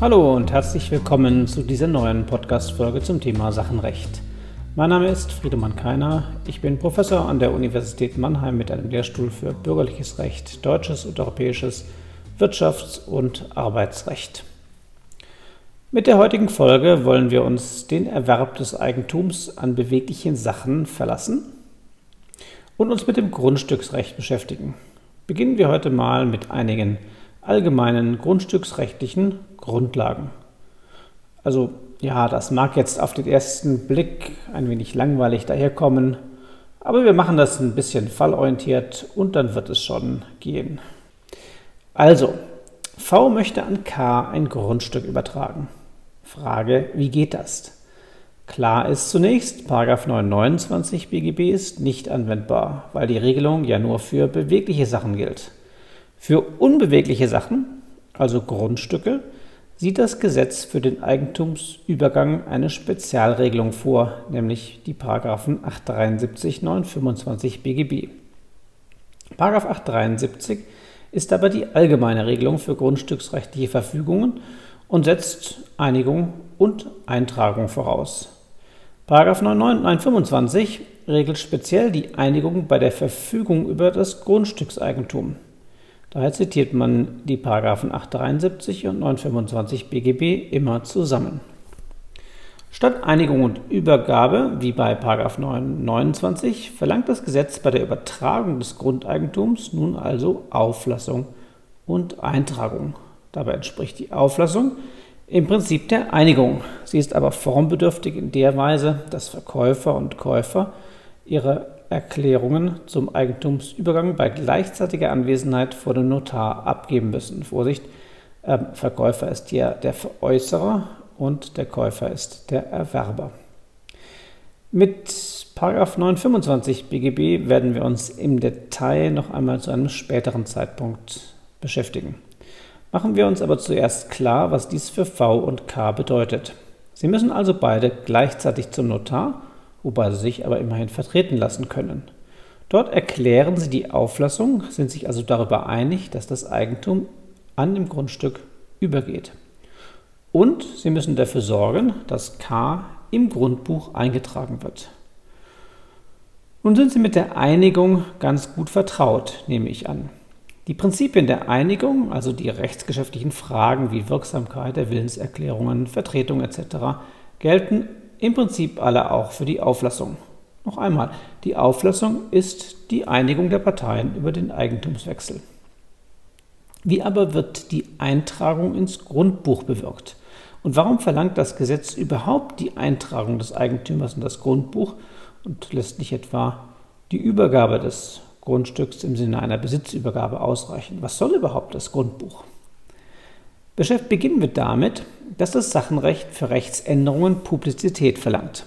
Hallo und herzlich willkommen zu dieser neuen Podcast-Folge zum Thema Sachenrecht. Mein Name ist Friedemann Keiner. Ich bin Professor an der Universität Mannheim mit einem Lehrstuhl für Bürgerliches Recht, Deutsches und Europäisches Wirtschafts- und Arbeitsrecht. Mit der heutigen Folge wollen wir uns den Erwerb des Eigentums an beweglichen Sachen verlassen und uns mit dem Grundstücksrecht beschäftigen. Beginnen wir heute mal mit einigen allgemeinen grundstücksrechtlichen Grundlagen. Also ja, das mag jetzt auf den ersten Blick ein wenig langweilig daherkommen, aber wir machen das ein bisschen fallorientiert und dann wird es schon gehen. Also, V möchte an K ein Grundstück übertragen. Frage, wie geht das? Klar ist zunächst, 929 BGB ist nicht anwendbar, weil die Regelung ja nur für bewegliche Sachen gilt. Für unbewegliche Sachen, also Grundstücke, sieht das Gesetz für den Eigentumsübergang eine Spezialregelung vor, nämlich die Paragraphen 873 925 BGB. Paragraph 873 ist aber die allgemeine Regelung für grundstücksrechtliche Verfügungen und setzt Einigung und Eintragung voraus. Paragraph 925 regelt speziell die Einigung bei der Verfügung über das Grundstückseigentum. Daher zitiert man die Paragraphen 873 und 925 BGB immer zusammen. Statt Einigung und Übergabe, wie bei 929, verlangt das Gesetz bei der Übertragung des Grundeigentums nun also Auflassung und Eintragung. Dabei entspricht die Auflassung im Prinzip der Einigung. Sie ist aber formbedürftig in der Weise, dass Verkäufer und Käufer ihre Erklärungen zum Eigentumsübergang bei gleichzeitiger Anwesenheit vor dem Notar abgeben müssen. Vorsicht, äh, Verkäufer ist hier der Veräußerer und der Käufer ist der Erwerber. Mit 925 BGB werden wir uns im Detail noch einmal zu einem späteren Zeitpunkt beschäftigen. Machen wir uns aber zuerst klar, was dies für V und K bedeutet. Sie müssen also beide gleichzeitig zum Notar wobei sie sich aber immerhin vertreten lassen können. Dort erklären sie die Auflassung, sind sich also darüber einig, dass das Eigentum an dem Grundstück übergeht. Und sie müssen dafür sorgen, dass K im Grundbuch eingetragen wird. Nun sind Sie mit der Einigung ganz gut vertraut, nehme ich an. Die Prinzipien der Einigung, also die rechtsgeschäftlichen Fragen wie Wirksamkeit der Willenserklärungen, Vertretung etc., gelten im Prinzip alle auch für die Auflassung. Noch einmal, die Auflassung ist die Einigung der Parteien über den Eigentumswechsel. Wie aber wird die Eintragung ins Grundbuch bewirkt? Und warum verlangt das Gesetz überhaupt die Eintragung des Eigentümers in das Grundbuch und lässt nicht etwa die Übergabe des Grundstücks im Sinne einer Besitzübergabe ausreichen? Was soll überhaupt das Grundbuch? Beginnen wir damit, dass das Sachenrecht für Rechtsänderungen Publizität verlangt.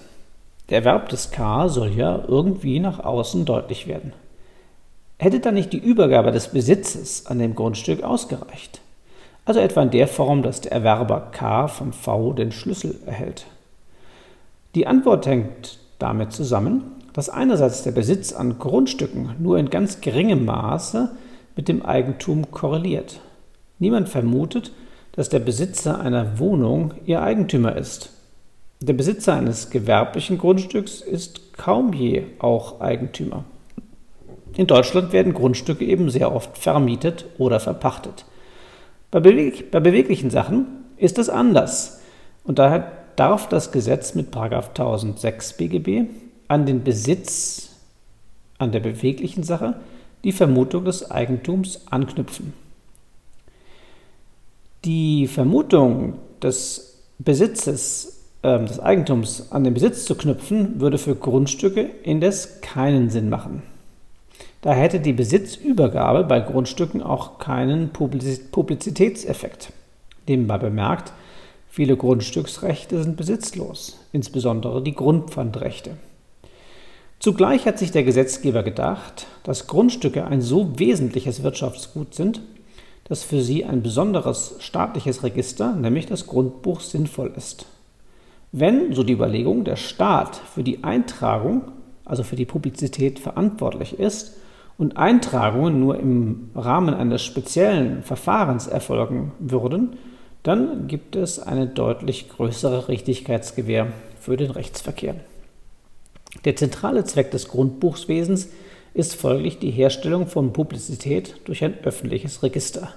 Der Erwerb des K soll ja irgendwie nach außen deutlich werden. Hätte dann nicht die Übergabe des Besitzes an dem Grundstück ausgereicht? Also etwa in der Form, dass der Erwerber K von V den Schlüssel erhält. Die Antwort hängt damit zusammen, dass einerseits der Besitz an Grundstücken nur in ganz geringem Maße mit dem Eigentum korreliert. Niemand vermutet, dass der Besitzer einer Wohnung ihr Eigentümer ist. Der Besitzer eines gewerblichen Grundstücks ist kaum je auch Eigentümer. In Deutschland werden Grundstücke eben sehr oft vermietet oder verpachtet. Bei, beweg bei beweglichen Sachen ist es anders und daher darf das Gesetz mit 1006 BGB an den Besitz an der beweglichen Sache die Vermutung des Eigentums anknüpfen. Die Vermutung des Besitzes, äh, des Eigentums an den Besitz zu knüpfen, würde für Grundstücke indes keinen Sinn machen. Da hätte die Besitzübergabe bei Grundstücken auch keinen Publizitätseffekt. Nebenbei bemerkt, viele Grundstücksrechte sind besitzlos, insbesondere die Grundpfandrechte. Zugleich hat sich der Gesetzgeber gedacht, dass Grundstücke ein so wesentliches Wirtschaftsgut sind, dass für sie ein besonderes staatliches Register, nämlich das Grundbuch, sinnvoll ist. Wenn, so die Überlegung, der Staat für die Eintragung, also für die Publizität verantwortlich ist und Eintragungen nur im Rahmen eines speziellen Verfahrens erfolgen würden, dann gibt es eine deutlich größere Richtigkeitsgewähr für den Rechtsverkehr. Der zentrale Zweck des Grundbuchswesens ist folglich die Herstellung von Publizität durch ein öffentliches Register.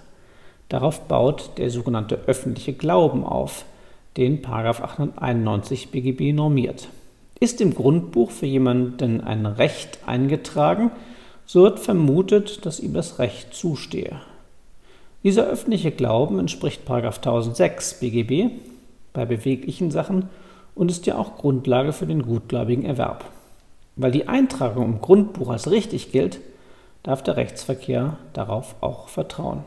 Darauf baut der sogenannte öffentliche Glauben auf, den 891 BGB normiert. Ist im Grundbuch für jemanden ein Recht eingetragen, so wird vermutet, dass ihm das Recht zustehe. Dieser öffentliche Glauben entspricht 1006 BGB bei beweglichen Sachen und ist ja auch Grundlage für den gutgläubigen Erwerb. Weil die Eintragung im Grundbuch als richtig gilt, darf der Rechtsverkehr darauf auch vertrauen.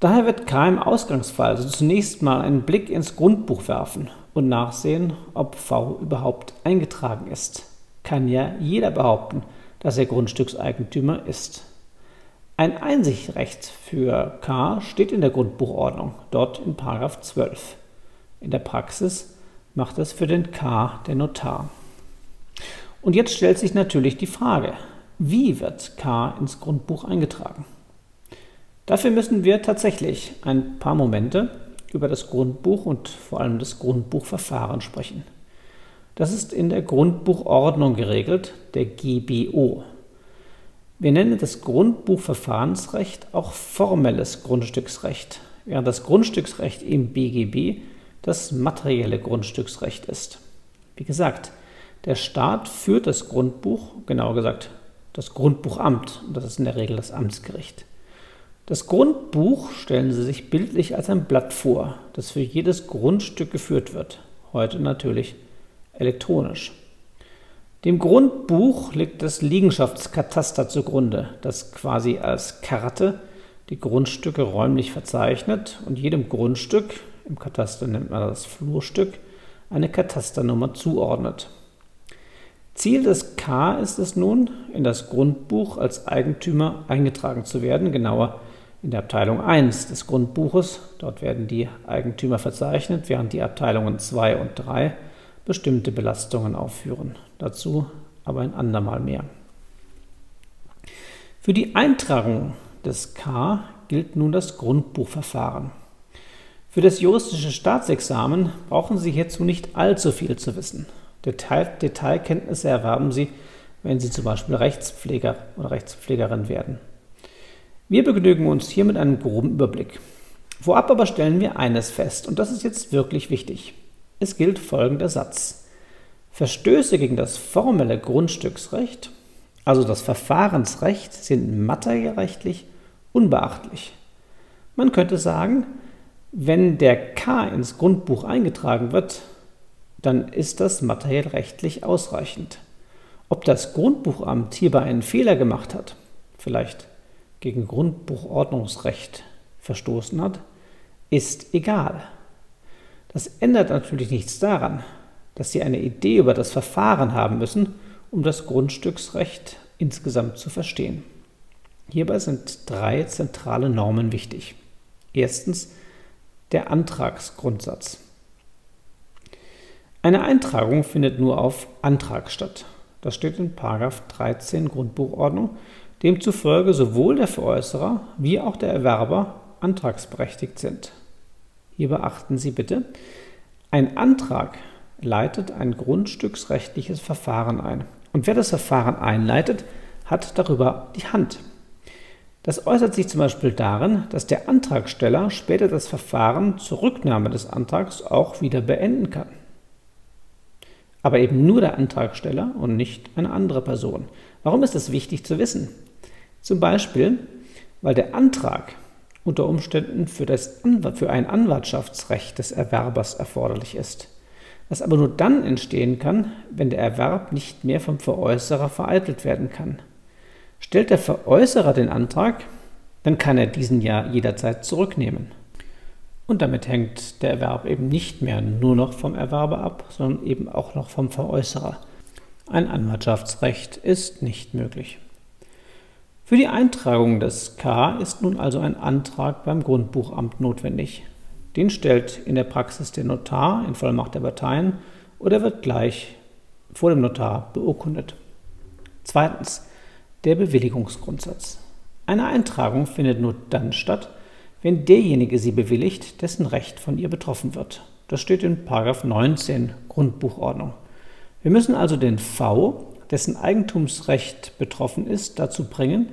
Daher wird K im Ausgangsfall also zunächst mal einen Blick ins Grundbuch werfen und nachsehen, ob V überhaupt eingetragen ist. Kann ja jeder behaupten, dass er Grundstückseigentümer ist. Ein Einsichtrecht für K steht in der Grundbuchordnung, dort in 12. In der Praxis macht es für den K der Notar. Und jetzt stellt sich natürlich die Frage, wie wird K ins Grundbuch eingetragen? Dafür müssen wir tatsächlich ein paar Momente über das Grundbuch und vor allem das Grundbuchverfahren sprechen. Das ist in der Grundbuchordnung geregelt, der GBO. Wir nennen das Grundbuchverfahrensrecht auch formelles Grundstücksrecht, während das Grundstücksrecht im BGB das materielle Grundstücksrecht ist. Wie gesagt, der Staat führt das Grundbuch, genauer gesagt das Grundbuchamt, das ist in der Regel das Amtsgericht. Das Grundbuch stellen Sie sich bildlich als ein Blatt vor, das für jedes Grundstück geführt wird, heute natürlich elektronisch. Dem Grundbuch liegt das Liegenschaftskataster zugrunde, das quasi als Karte die Grundstücke räumlich verzeichnet und jedem Grundstück, im Kataster nennt man das Flurstück, eine Katasternummer zuordnet. Ziel des K ist es nun, in das Grundbuch als Eigentümer eingetragen zu werden, genauer in der Abteilung 1 des Grundbuches. Dort werden die Eigentümer verzeichnet, während die Abteilungen 2 und 3 bestimmte Belastungen aufführen. Dazu aber ein andermal mehr. Für die Eintragung des K gilt nun das Grundbuchverfahren. Für das juristische Staatsexamen brauchen Sie hierzu nicht allzu viel zu wissen. Detail, Detailkenntnisse erwerben Sie, wenn Sie zum Beispiel Rechtspfleger oder Rechtspflegerin werden. Wir begnügen uns hier mit einem groben Überblick. Vorab aber stellen wir eines fest, und das ist jetzt wirklich wichtig. Es gilt folgender Satz. Verstöße gegen das formelle Grundstücksrecht, also das Verfahrensrecht, sind materiellrechtlich unbeachtlich. Man könnte sagen, wenn der K ins Grundbuch eingetragen wird, dann ist das materiell rechtlich ausreichend. Ob das Grundbuchamt hierbei einen Fehler gemacht hat, vielleicht gegen Grundbuchordnungsrecht verstoßen hat, ist egal. Das ändert natürlich nichts daran, dass Sie eine Idee über das Verfahren haben müssen, um das Grundstücksrecht insgesamt zu verstehen. Hierbei sind drei zentrale Normen wichtig. Erstens der Antragsgrundsatz. Eine Eintragung findet nur auf Antrag statt. Das steht in 13 Grundbuchordnung, demzufolge sowohl der Veräußerer wie auch der Erwerber antragsberechtigt sind. Hier beachten Sie bitte, ein Antrag leitet ein grundstücksrechtliches Verfahren ein. Und wer das Verfahren einleitet, hat darüber die Hand. Das äußert sich zum Beispiel darin, dass der Antragsteller später das Verfahren zur Rücknahme des Antrags auch wieder beenden kann aber eben nur der Antragsteller und nicht eine andere Person. Warum ist das wichtig zu wissen? Zum Beispiel, weil der Antrag unter Umständen für, das, für ein Anwartschaftsrecht des Erwerbers erforderlich ist, was aber nur dann entstehen kann, wenn der Erwerb nicht mehr vom Veräußerer vereitelt werden kann. Stellt der Veräußerer den Antrag, dann kann er diesen ja jederzeit zurücknehmen. Und damit hängt der Erwerb eben nicht mehr nur noch vom Erwerber ab, sondern eben auch noch vom Veräußerer. Ein Anwartschaftsrecht ist nicht möglich. Für die Eintragung des K ist nun also ein Antrag beim Grundbuchamt notwendig. Den stellt in der Praxis der Notar in Vollmacht der Parteien oder wird gleich vor dem Notar beurkundet. Zweitens, der Bewilligungsgrundsatz. Eine Eintragung findet nur dann statt, wenn derjenige sie bewilligt, dessen Recht von ihr betroffen wird. Das steht in 19 Grundbuchordnung. Wir müssen also den V, dessen Eigentumsrecht betroffen ist, dazu bringen,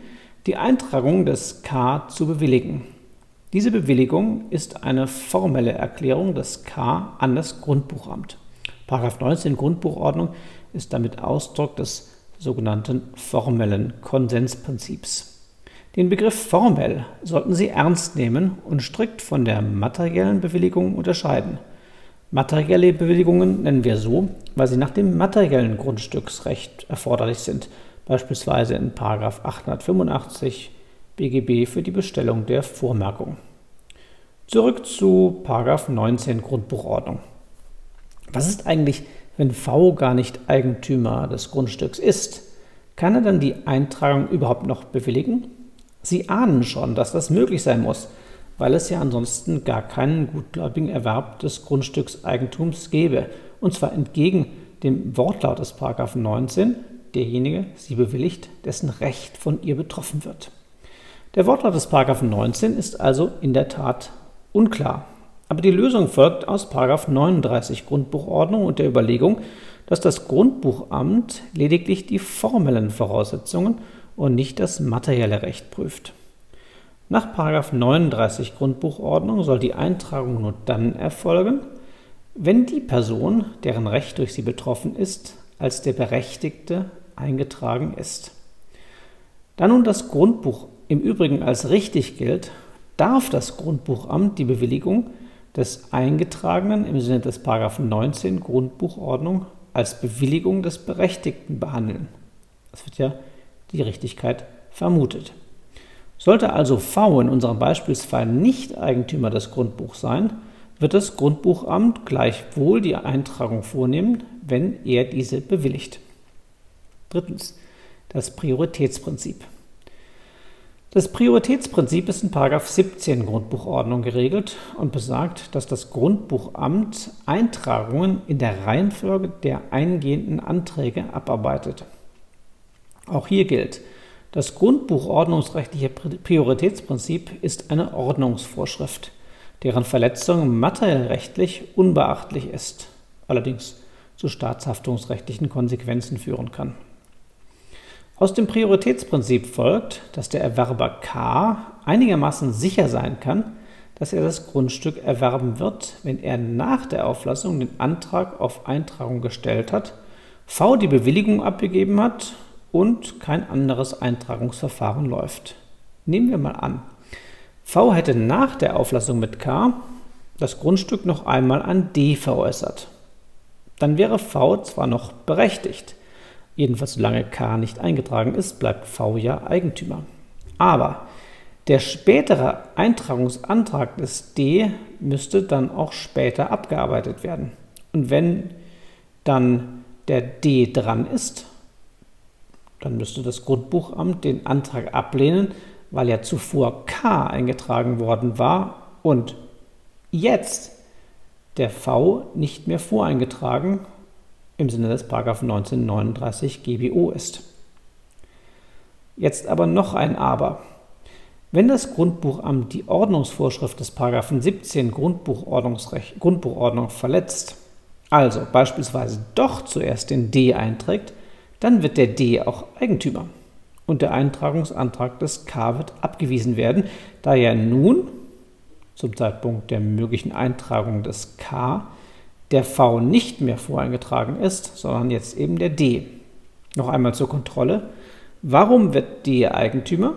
die Eintragung des K zu bewilligen. Diese Bewilligung ist eine formelle Erklärung des K an das Grundbuchamt. Paragraph 19 Grundbuchordnung ist damit Ausdruck des sogenannten formellen Konsensprinzips. Den Begriff formell sollten Sie ernst nehmen und strikt von der materiellen Bewilligung unterscheiden. Materielle Bewilligungen nennen wir so, weil sie nach dem materiellen Grundstücksrecht erforderlich sind, beispielsweise in 885 BGB für die Bestellung der Vormerkung. Zurück zu 19 Grundbuchordnung. Was ist eigentlich, wenn V gar nicht Eigentümer des Grundstücks ist? Kann er dann die Eintragung überhaupt noch bewilligen? Sie ahnen schon, dass das möglich sein muss, weil es ja ansonsten gar keinen gutgläubigen Erwerb des Grundstückseigentums gäbe, und zwar entgegen dem Wortlaut des 19, derjenige sie bewilligt, dessen Recht von ihr betroffen wird. Der Wortlaut des 19 ist also in der Tat unklar. Aber die Lösung folgt aus 39 Grundbuchordnung und der Überlegung, dass das Grundbuchamt lediglich die formellen Voraussetzungen und nicht das materielle Recht prüft. Nach 39 Grundbuchordnung soll die Eintragung nur dann erfolgen, wenn die Person, deren Recht durch sie betroffen ist, als der Berechtigte eingetragen ist. Da nun das Grundbuch im Übrigen als richtig gilt, darf das Grundbuchamt die Bewilligung des Eingetragenen im Sinne des 19 Grundbuchordnung als Bewilligung des Berechtigten behandeln. Das wird ja die Richtigkeit vermutet. Sollte also V in unserem Beispielsfall nicht Eigentümer des Grundbuchs sein, wird das Grundbuchamt gleichwohl die Eintragung vornehmen, wenn er diese bewilligt. Drittens. Das Prioritätsprinzip. Das Prioritätsprinzip ist in 17 Grundbuchordnung geregelt und besagt, dass das Grundbuchamt Eintragungen in der Reihenfolge der eingehenden Anträge abarbeitet. Auch hier gilt, das Grundbuchordnungsrechtliche Prioritätsprinzip ist eine Ordnungsvorschrift, deren Verletzung materiellrechtlich unbeachtlich ist, allerdings zu staatshaftungsrechtlichen Konsequenzen führen kann. Aus dem Prioritätsprinzip folgt, dass der Erwerber K einigermaßen sicher sein kann, dass er das Grundstück erwerben wird, wenn er nach der Auflassung den Antrag auf Eintragung gestellt hat, V die Bewilligung abgegeben hat und kein anderes Eintragungsverfahren läuft. Nehmen wir mal an, V hätte nach der Auflassung mit K das Grundstück noch einmal an D veräußert. Dann wäre V zwar noch berechtigt, jedenfalls solange K nicht eingetragen ist, bleibt V ja Eigentümer. Aber der spätere Eintragungsantrag des D müsste dann auch später abgearbeitet werden. Und wenn dann der D dran ist, dann müsste das Grundbuchamt den Antrag ablehnen, weil ja zuvor K eingetragen worden war und jetzt der V nicht mehr voreingetragen im Sinne des 1939 GBO ist. Jetzt aber noch ein Aber. Wenn das Grundbuchamt die Ordnungsvorschrift des 17 Grundbuchordnung verletzt, also beispielsweise doch zuerst den D einträgt, dann wird der D auch Eigentümer und der Eintragungsantrag des K wird abgewiesen werden, da ja nun zum Zeitpunkt der möglichen Eintragung des K der V nicht mehr voreingetragen ist, sondern jetzt eben der D. Noch einmal zur Kontrolle. Warum wird D Eigentümer?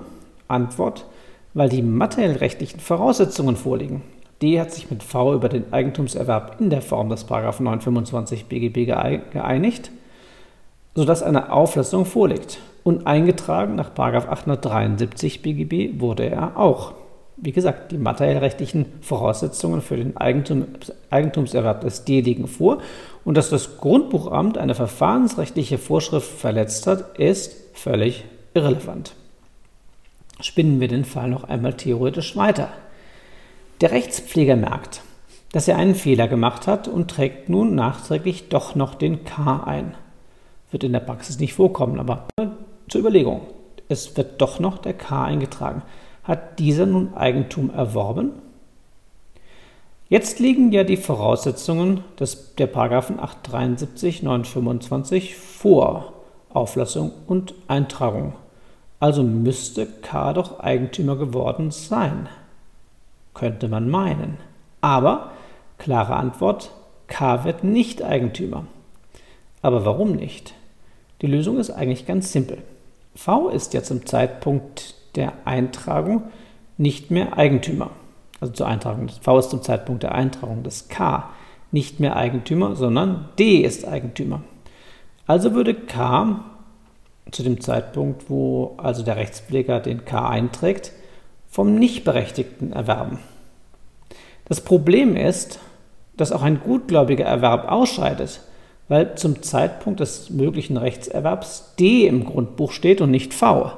Antwort, weil die materiellrechtlichen Voraussetzungen vorliegen. D hat sich mit V über den Eigentumserwerb in der Form des 925 BGB geeinigt sodass eine Auflassung vorliegt. Und eingetragen nach 873 BGB wurde er auch. Wie gesagt, die materiellrechtlichen Voraussetzungen für den Eigentum, Eigentumserwerb des D liegen vor und dass das Grundbuchamt eine verfahrensrechtliche Vorschrift verletzt hat, ist völlig irrelevant. Spinnen wir den Fall noch einmal theoretisch weiter. Der Rechtspfleger merkt, dass er einen Fehler gemacht hat und trägt nun nachträglich doch noch den K ein wird in der Praxis nicht vorkommen, aber zur Überlegung. Es wird doch noch der K eingetragen. hat dieser nun Eigentum erworben? Jetzt liegen ja die Voraussetzungen des, der Paragraphen 873, 925 vor Auflassung und Eintragung. Also müsste K doch Eigentümer geworden sein. Könnte man meinen. Aber, klare Antwort, K wird nicht Eigentümer. Aber warum nicht? Die Lösung ist eigentlich ganz simpel. V ist ja zum Zeitpunkt der Eintragung nicht mehr Eigentümer. Also zur Eintragung. V ist zum Zeitpunkt der Eintragung des K nicht mehr Eigentümer, sondern D ist Eigentümer. Also würde K zu dem Zeitpunkt, wo also der Rechtspfleger den K einträgt, vom Nichtberechtigten erwerben. Das Problem ist, dass auch ein gutgläubiger Erwerb ausscheidet, weil zum Zeitpunkt des möglichen Rechtserwerbs D im Grundbuch steht und nicht V.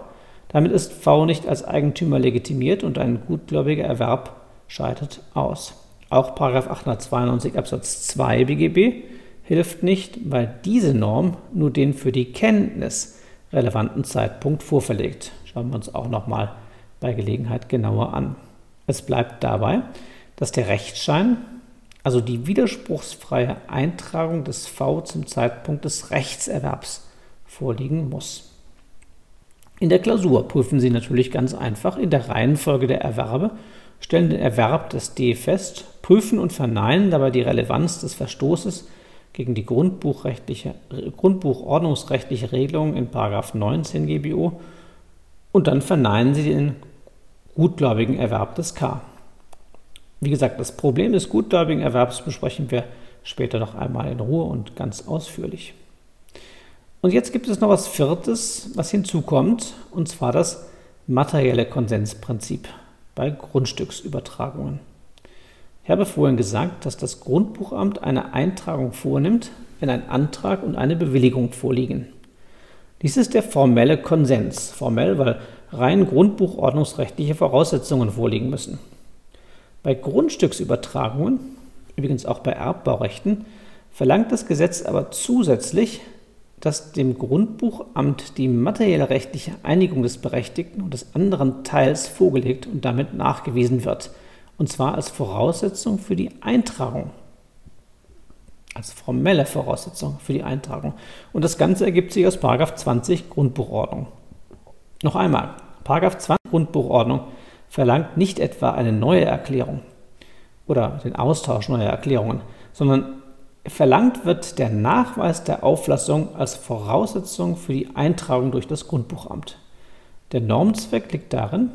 Damit ist V nicht als Eigentümer legitimiert und ein gutgläubiger Erwerb scheidet aus. Auch 892 Absatz 2 BGB hilft nicht, weil diese Norm nur den für die Kenntnis relevanten Zeitpunkt vorverlegt. Schauen wir uns auch nochmal bei Gelegenheit genauer an. Es bleibt dabei, dass der Rechtsschein, also die widerspruchsfreie Eintragung des V zum Zeitpunkt des Rechtserwerbs, vorliegen muss. In der Klausur prüfen Sie natürlich ganz einfach in der Reihenfolge der Erwerbe, stellen den Erwerb des D fest, prüfen und verneinen dabei die Relevanz des Verstoßes gegen die grundbuchrechtliche, grundbuchordnungsrechtliche Regelung in 19 GBO und dann verneinen Sie den gutgläubigen Erwerb des K. Wie gesagt, das Problem des gutgläubigen Erwerbs besprechen wir später noch einmal in Ruhe und ganz ausführlich. Und jetzt gibt es noch was Viertes, was hinzukommt, und zwar das materielle Konsensprinzip bei Grundstücksübertragungen. Ich habe vorhin gesagt, dass das Grundbuchamt eine Eintragung vornimmt, wenn ein Antrag und eine Bewilligung vorliegen. Dies ist der formelle Konsens. Formell, weil rein grundbuchordnungsrechtliche Voraussetzungen vorliegen müssen. Bei Grundstücksübertragungen, übrigens auch bei Erbbaurechten, verlangt das Gesetz aber zusätzlich, dass dem Grundbuchamt die materielle rechtliche Einigung des Berechtigten und des anderen Teils vorgelegt und damit nachgewiesen wird – und zwar als Voraussetzung für die Eintragung. Als formelle Voraussetzung für die Eintragung. Und das Ganze ergibt sich aus 20 Grundbuchordnung. Noch einmal, 20 Grundbuchordnung verlangt nicht etwa eine neue Erklärung oder den Austausch neuer Erklärungen, sondern verlangt wird der Nachweis der Auflassung als Voraussetzung für die Eintragung durch das Grundbuchamt. Der Normzweck liegt darin,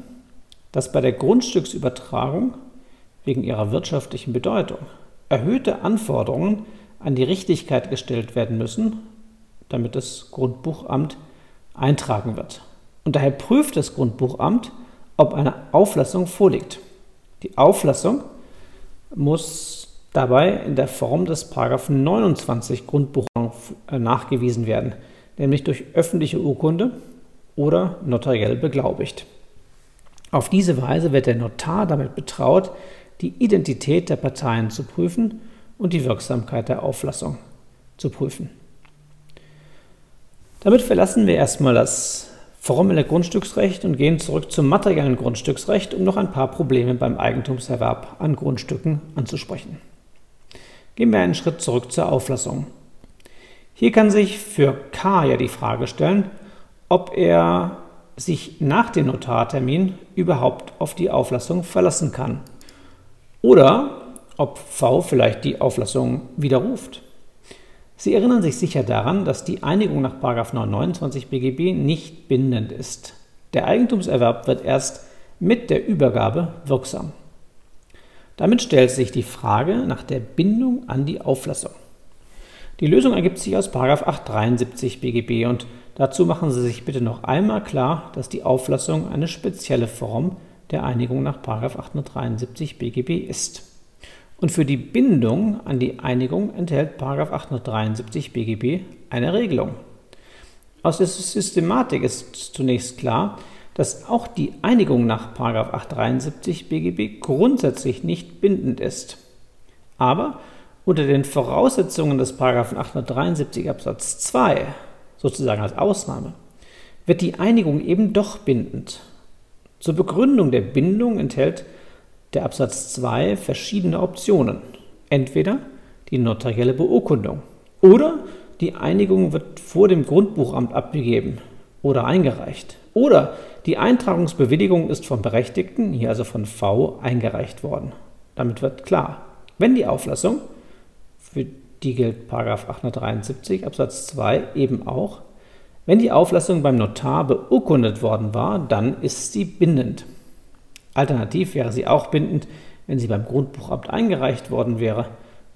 dass bei der Grundstücksübertragung wegen ihrer wirtschaftlichen Bedeutung erhöhte Anforderungen an die Richtigkeit gestellt werden müssen, damit das Grundbuchamt eintragen wird. Und daher prüft das Grundbuchamt, ob eine Auflassung vorliegt. Die Auflassung muss dabei in der Form des 29 Grundbuchordnung äh, nachgewiesen werden, nämlich durch öffentliche Urkunde oder notariell beglaubigt. Auf diese Weise wird der Notar damit betraut, die Identität der Parteien zu prüfen und die Wirksamkeit der Auflassung zu prüfen. Damit verlassen wir erstmal das formelle Grundstücksrecht und gehen zurück zum materiellen Grundstücksrecht, um noch ein paar Probleme beim Eigentumserwerb an Grundstücken anzusprechen. Gehen wir einen Schritt zurück zur Auflassung. Hier kann sich für K ja die Frage stellen, ob er sich nach dem Notartermin überhaupt auf die Auflassung verlassen kann oder ob V vielleicht die Auflassung widerruft. Sie erinnern sich sicher daran, dass die Einigung nach 929 BGB nicht bindend ist. Der Eigentumserwerb wird erst mit der Übergabe wirksam. Damit stellt sich die Frage nach der Bindung an die Auflassung. Die Lösung ergibt sich aus 873 BGB und dazu machen Sie sich bitte noch einmal klar, dass die Auflassung eine spezielle Form der Einigung nach 873 BGB ist. Und für die Bindung an die Einigung enthält 873 BGB eine Regelung. Aus der Systematik ist zunächst klar, dass auch die Einigung nach 873 BGB grundsätzlich nicht bindend ist. Aber unter den Voraussetzungen des 873 Absatz 2, sozusagen als Ausnahme, wird die Einigung eben doch bindend Zur Begründung der Bindung enthält der Absatz 2 verschiedene Optionen. Entweder die notarielle Beurkundung oder die Einigung wird vor dem Grundbuchamt abgegeben oder eingereicht. Oder die Eintragungsbewilligung ist vom Berechtigten, hier also von V, eingereicht worden. Damit wird klar, wenn die Auflassung, für die gilt 873 Absatz 2 eben auch, wenn die Auflassung beim Notar beurkundet worden war, dann ist sie bindend. Alternativ wäre sie auch bindend, wenn sie beim Grundbuchamt eingereicht worden wäre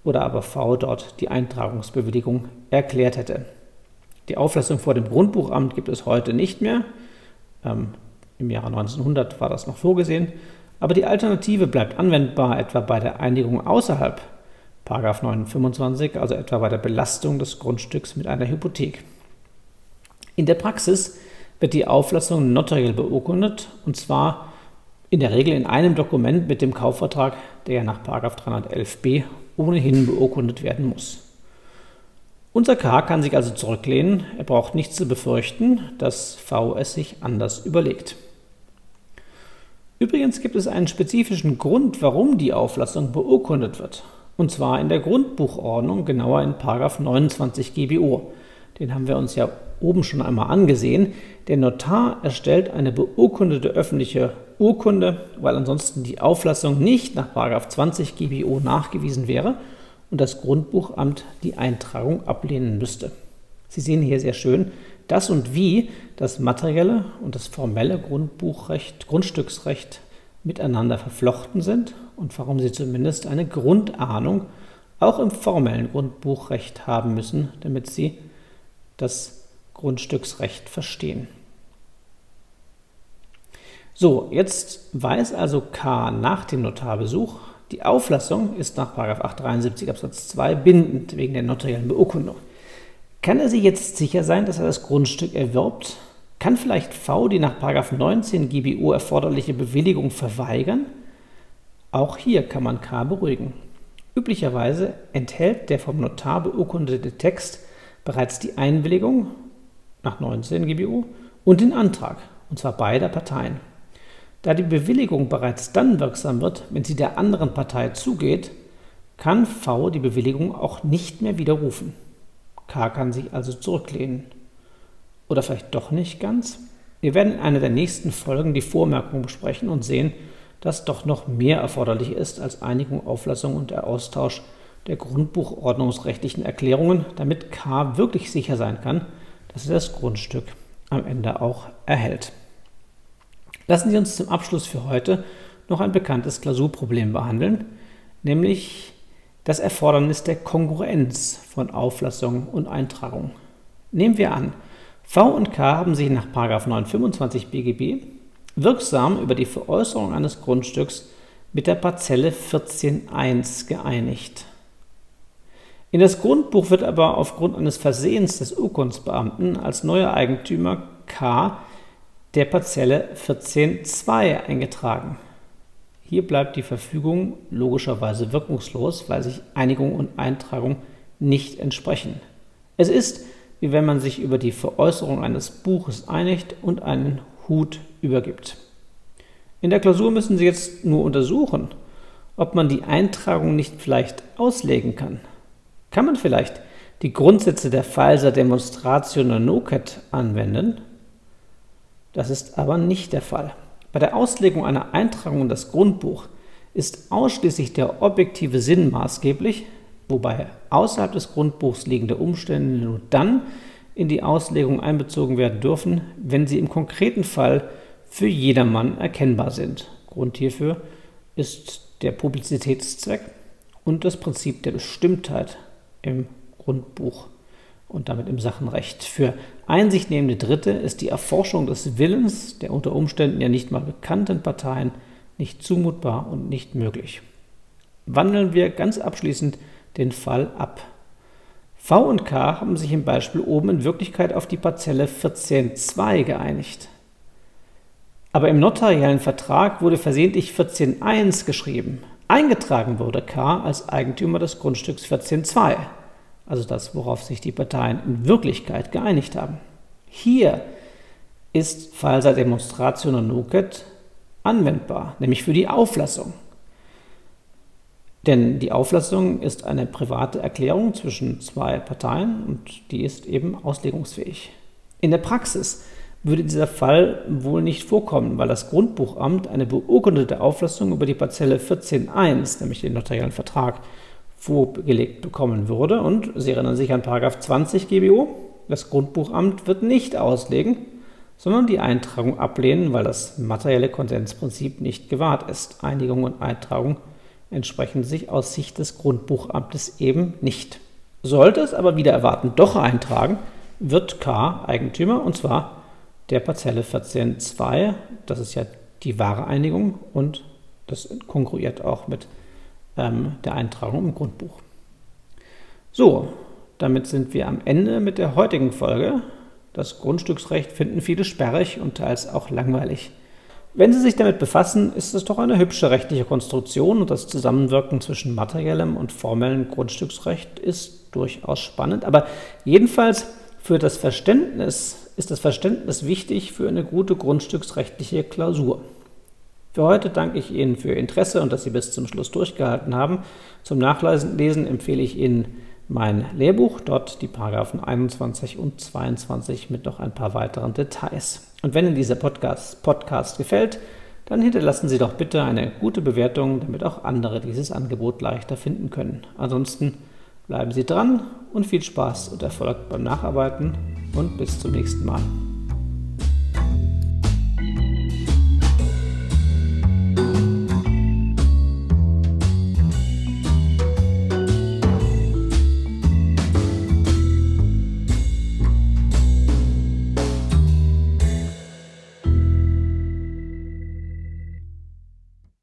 oder aber V dort die Eintragungsbewilligung erklärt hätte. Die Auflassung vor dem Grundbuchamt gibt es heute nicht mehr. Ähm, Im Jahre 1900 war das noch vorgesehen. Aber die Alternative bleibt anwendbar, etwa bei der Einigung außerhalb 925, also etwa bei der Belastung des Grundstücks mit einer Hypothek. In der Praxis wird die Auflassung notariell beurkundet und zwar in der Regel in einem Dokument mit dem Kaufvertrag, der ja nach 311b ohnehin beurkundet werden muss. Unser K kann sich also zurücklehnen, er braucht nichts zu befürchten, dass V es sich anders überlegt. Übrigens gibt es einen spezifischen Grund, warum die Auflassung beurkundet wird. Und zwar in der Grundbuchordnung, genauer in 29 GBO. Den haben wir uns ja oben schon einmal angesehen. Der Notar erstellt eine beurkundete öffentliche Urkunde, weil ansonsten die Auflassung nicht nach 20 GBO nachgewiesen wäre und das Grundbuchamt die Eintragung ablehnen müsste. Sie sehen hier sehr schön, dass und wie das materielle und das formelle Grundbuchrecht, Grundstücksrecht miteinander verflochten sind und warum sie zumindest eine Grundahnung auch im formellen Grundbuchrecht haben müssen, damit sie das Grundstücksrecht verstehen. So, jetzt weiß also K nach dem Notarbesuch, die Auflassung ist nach 873 Absatz 2 bindend wegen der notariellen Beurkundung. Kann er sich jetzt sicher sein, dass er das Grundstück erwirbt? Kann vielleicht V die nach 19 GBO erforderliche Bewilligung verweigern? Auch hier kann man K beruhigen. Üblicherweise enthält der vom Notar beurkundete Text bereits die Einwilligung nach 19 GBO und den Antrag, und zwar beider Parteien. Da die Bewilligung bereits dann wirksam wird, wenn sie der anderen Partei zugeht, kann V die Bewilligung auch nicht mehr widerrufen. K kann sich also zurücklehnen. Oder vielleicht doch nicht ganz? Wir werden in einer der nächsten Folgen die Vormerkung besprechen und sehen, dass doch noch mehr erforderlich ist als Einigung, Auflassung und der Austausch der grundbuchordnungsrechtlichen Erklärungen, damit K wirklich sicher sein kann, dass er das Grundstück am Ende auch erhält. Lassen Sie uns zum Abschluss für heute noch ein bekanntes Klausurproblem behandeln, nämlich das Erfordernis der Kongruenz von Auflassung und Eintragung. Nehmen wir an, V und K haben sich nach 925 BGB wirksam über die Veräußerung eines Grundstücks mit der Parzelle 14.1 geeinigt. In das Grundbuch wird aber aufgrund eines Versehens des Urkundsbeamten als neuer Eigentümer K der Parzelle 14.2 eingetragen. Hier bleibt die Verfügung logischerweise wirkungslos, weil sich Einigung und Eintragung nicht entsprechen. Es ist, wie wenn man sich über die Veräußerung eines Buches einigt und einen Hut übergibt. In der Klausur müssen Sie jetzt nur untersuchen, ob man die Eintragung nicht vielleicht auslegen kann. Kann man vielleicht die Grundsätze der Falsa Demonstratio non nocet anwenden? Das ist aber nicht der Fall. Bei der Auslegung einer Eintragung in das Grundbuch ist ausschließlich der objektive Sinn maßgeblich, wobei außerhalb des Grundbuchs liegende Umstände nur dann in die Auslegung einbezogen werden dürfen, wenn sie im konkreten Fall für jedermann erkennbar sind. Grund hierfür ist der Publizitätszweck und das Prinzip der Bestimmtheit im Grundbuch und damit im Sachenrecht. Für einsichtnehmende Dritte ist die Erforschung des Willens der unter Umständen ja nicht mal bekannten Parteien nicht zumutbar und nicht möglich. Wandeln wir ganz abschließend den Fall ab. V und K haben sich im Beispiel oben in Wirklichkeit auf die Parzelle 14.2 geeinigt. Aber im notariellen Vertrag wurde versehentlich 14.1 geschrieben. Eingetragen wurde K als Eigentümer des Grundstücks 14.2 also das, worauf sich die Parteien in Wirklichkeit geeinigt haben. Hier ist falsa demonstratio non anwendbar, nämlich für die Auflassung. Denn die Auflassung ist eine private Erklärung zwischen zwei Parteien und die ist eben auslegungsfähig. In der Praxis würde dieser Fall wohl nicht vorkommen, weil das Grundbuchamt eine beurkundete Auflassung über die Parzelle 14.1, nämlich den notariellen Vertrag, vorgelegt bekommen würde. Und Sie erinnern sich an 20 GBO. Das Grundbuchamt wird nicht auslegen, sondern die Eintragung ablehnen, weil das materielle Konsensprinzip nicht gewahrt ist. Einigung und Eintragung entsprechen sich aus Sicht des Grundbuchamtes eben nicht. Sollte es aber wieder erwarten doch eintragen, wird K Eigentümer und zwar der Parzelle 14.2. Das ist ja die wahre Einigung und das konkurriert auch mit ähm, der Eintragung im Grundbuch. So, damit sind wir am Ende mit der heutigen Folge. Das Grundstücksrecht finden viele sperrig und teils auch langweilig. Wenn Sie sich damit befassen, ist es doch eine hübsche rechtliche Konstruktion und das Zusammenwirken zwischen materiellem und formellem Grundstücksrecht ist durchaus spannend. Aber jedenfalls für das Verständnis ist das Verständnis wichtig für eine gute grundstücksrechtliche Klausur. Für heute danke ich Ihnen für Ihr Interesse und dass Sie bis zum Schluss durchgehalten haben. Zum Nachlesen empfehle ich Ihnen mein Lehrbuch, dort die Paragraphen 21 und 22 mit noch ein paar weiteren Details. Und wenn Ihnen dieser Podcast, Podcast gefällt, dann hinterlassen Sie doch bitte eine gute Bewertung, damit auch andere dieses Angebot leichter finden können. Ansonsten bleiben Sie dran und viel Spaß und Erfolg beim Nacharbeiten und bis zum nächsten Mal.